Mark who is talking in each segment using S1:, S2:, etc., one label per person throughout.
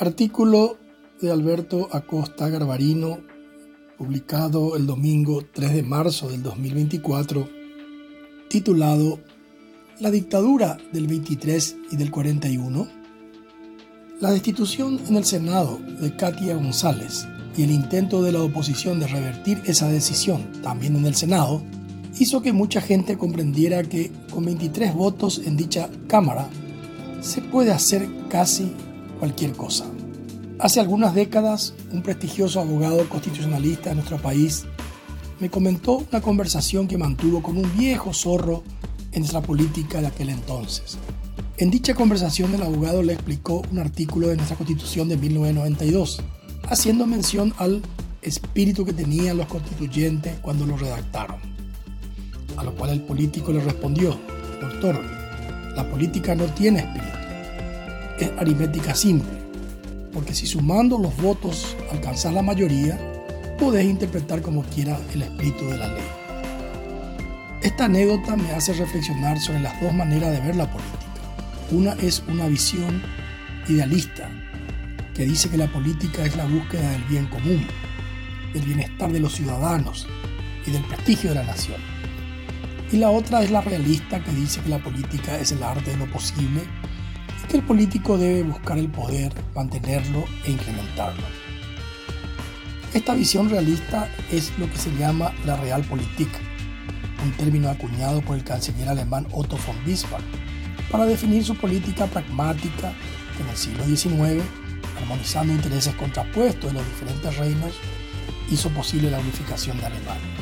S1: Artículo de Alberto Acosta Garbarino, publicado el domingo 3 de marzo del 2024, titulado La dictadura del 23 y del 41. La destitución en el Senado de Katia González y el intento de la oposición de revertir esa decisión también en el Senado hizo que mucha gente comprendiera que con 23 votos en dicha Cámara se puede hacer casi cualquier cosa. Hace algunas décadas, un prestigioso abogado constitucionalista de nuestro país me comentó una conversación que mantuvo con un viejo zorro en nuestra política de aquel entonces. En dicha conversación el abogado le explicó un artículo de nuestra constitución de 1992, haciendo mención al espíritu que tenían los constituyentes cuando lo redactaron. A lo cual el político le respondió, doctor, la política no tiene espíritu, es aritmética simple, porque si sumando los votos alcanzas la mayoría, podés interpretar como quiera el espíritu de la ley. Esta anécdota me hace reflexionar sobre las dos maneras de ver la política. Una es una visión idealista, que dice que la política es la búsqueda del bien común, del bienestar de los ciudadanos y del prestigio de la nación. Y la otra es la realista, que dice que la política es el arte de lo posible que el político debe buscar el poder, mantenerlo e incrementarlo. Esta visión realista es lo que se llama la Realpolitik, un término acuñado por el canciller alemán Otto von Bismarck para definir su política pragmática que en el siglo XIX, armonizando intereses contrapuestos de los diferentes reinos, hizo posible la unificación de Alemania.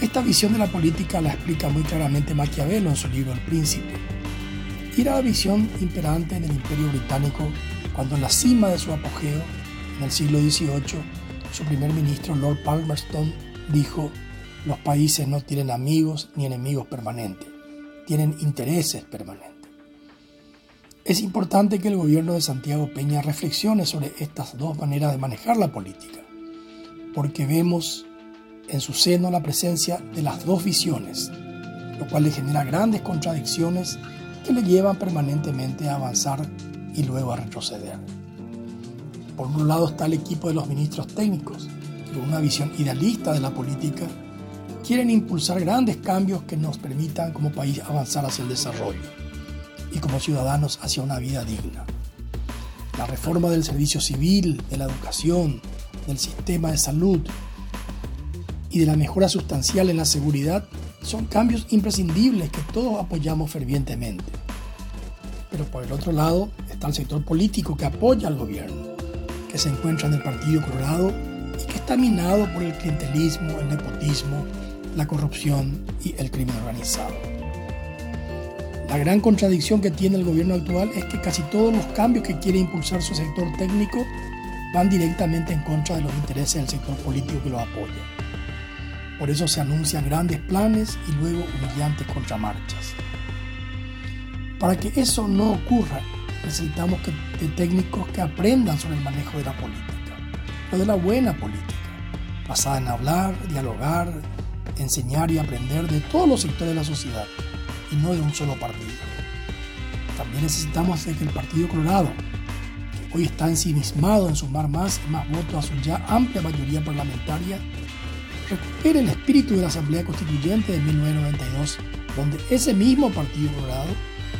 S1: Esta visión de la política la explica muy claramente Maquiavelo en su libro El Príncipe. Era la visión imperante en el Imperio Británico cuando en la cima de su apogeo en el siglo XVIII, su primer ministro Lord Palmerston dijo, los países no tienen amigos ni enemigos permanentes, tienen intereses permanentes. Es importante que el gobierno de Santiago Peña reflexione sobre estas dos maneras de manejar la política, porque vemos en su seno la presencia de las dos visiones, lo cual le genera grandes contradicciones que le llevan permanentemente a avanzar y luego a retroceder. Por un lado está el equipo de los ministros técnicos, que con una visión idealista de la política quieren impulsar grandes cambios que nos permitan como país avanzar hacia el desarrollo y como ciudadanos hacia una vida digna. La reforma del servicio civil, de la educación, del sistema de salud y de la mejora sustancial en la seguridad son cambios imprescindibles que todos apoyamos fervientemente. Pero por el otro lado está el sector político que apoya al gobierno se encuentra en el Partido Colorado y que está minado por el clientelismo, el nepotismo, la corrupción y el crimen organizado. La gran contradicción que tiene el gobierno actual es que casi todos los cambios que quiere impulsar su sector técnico van directamente en contra de los intereses del sector político que lo apoya. Por eso se anuncian grandes planes y luego humillantes contramarchas. Para que eso no ocurra, necesitamos que, de técnicos que aprendan sobre el manejo de la política, pero de la buena política, basada en hablar, dialogar, enseñar y aprender de todos los sectores de la sociedad y no de un solo partido. También necesitamos de que el Partido Colorado, que hoy está ensimismado en sumar más y más votos a su ya amplia mayoría parlamentaria, recupere el espíritu de la Asamblea Constituyente de 1992, donde ese mismo Partido Colorado,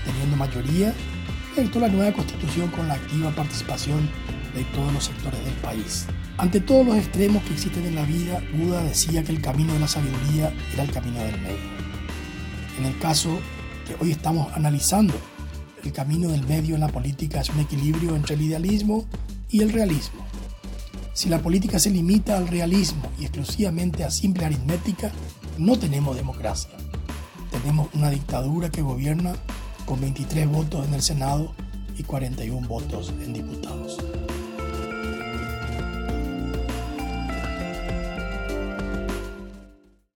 S1: teniendo mayoría, redactó la nueva constitución con la activa participación de todos los sectores del país. Ante todos los extremos que existen en la vida, Buda decía que el camino de la sabiduría era el camino del medio. En el caso que hoy estamos analizando, el camino del medio en la política es un equilibrio entre el idealismo y el realismo. Si la política se limita al realismo y exclusivamente a simple aritmética, no tenemos democracia. Tenemos una dictadura que gobierna con 23 votos en el Senado y 41 votos en diputados.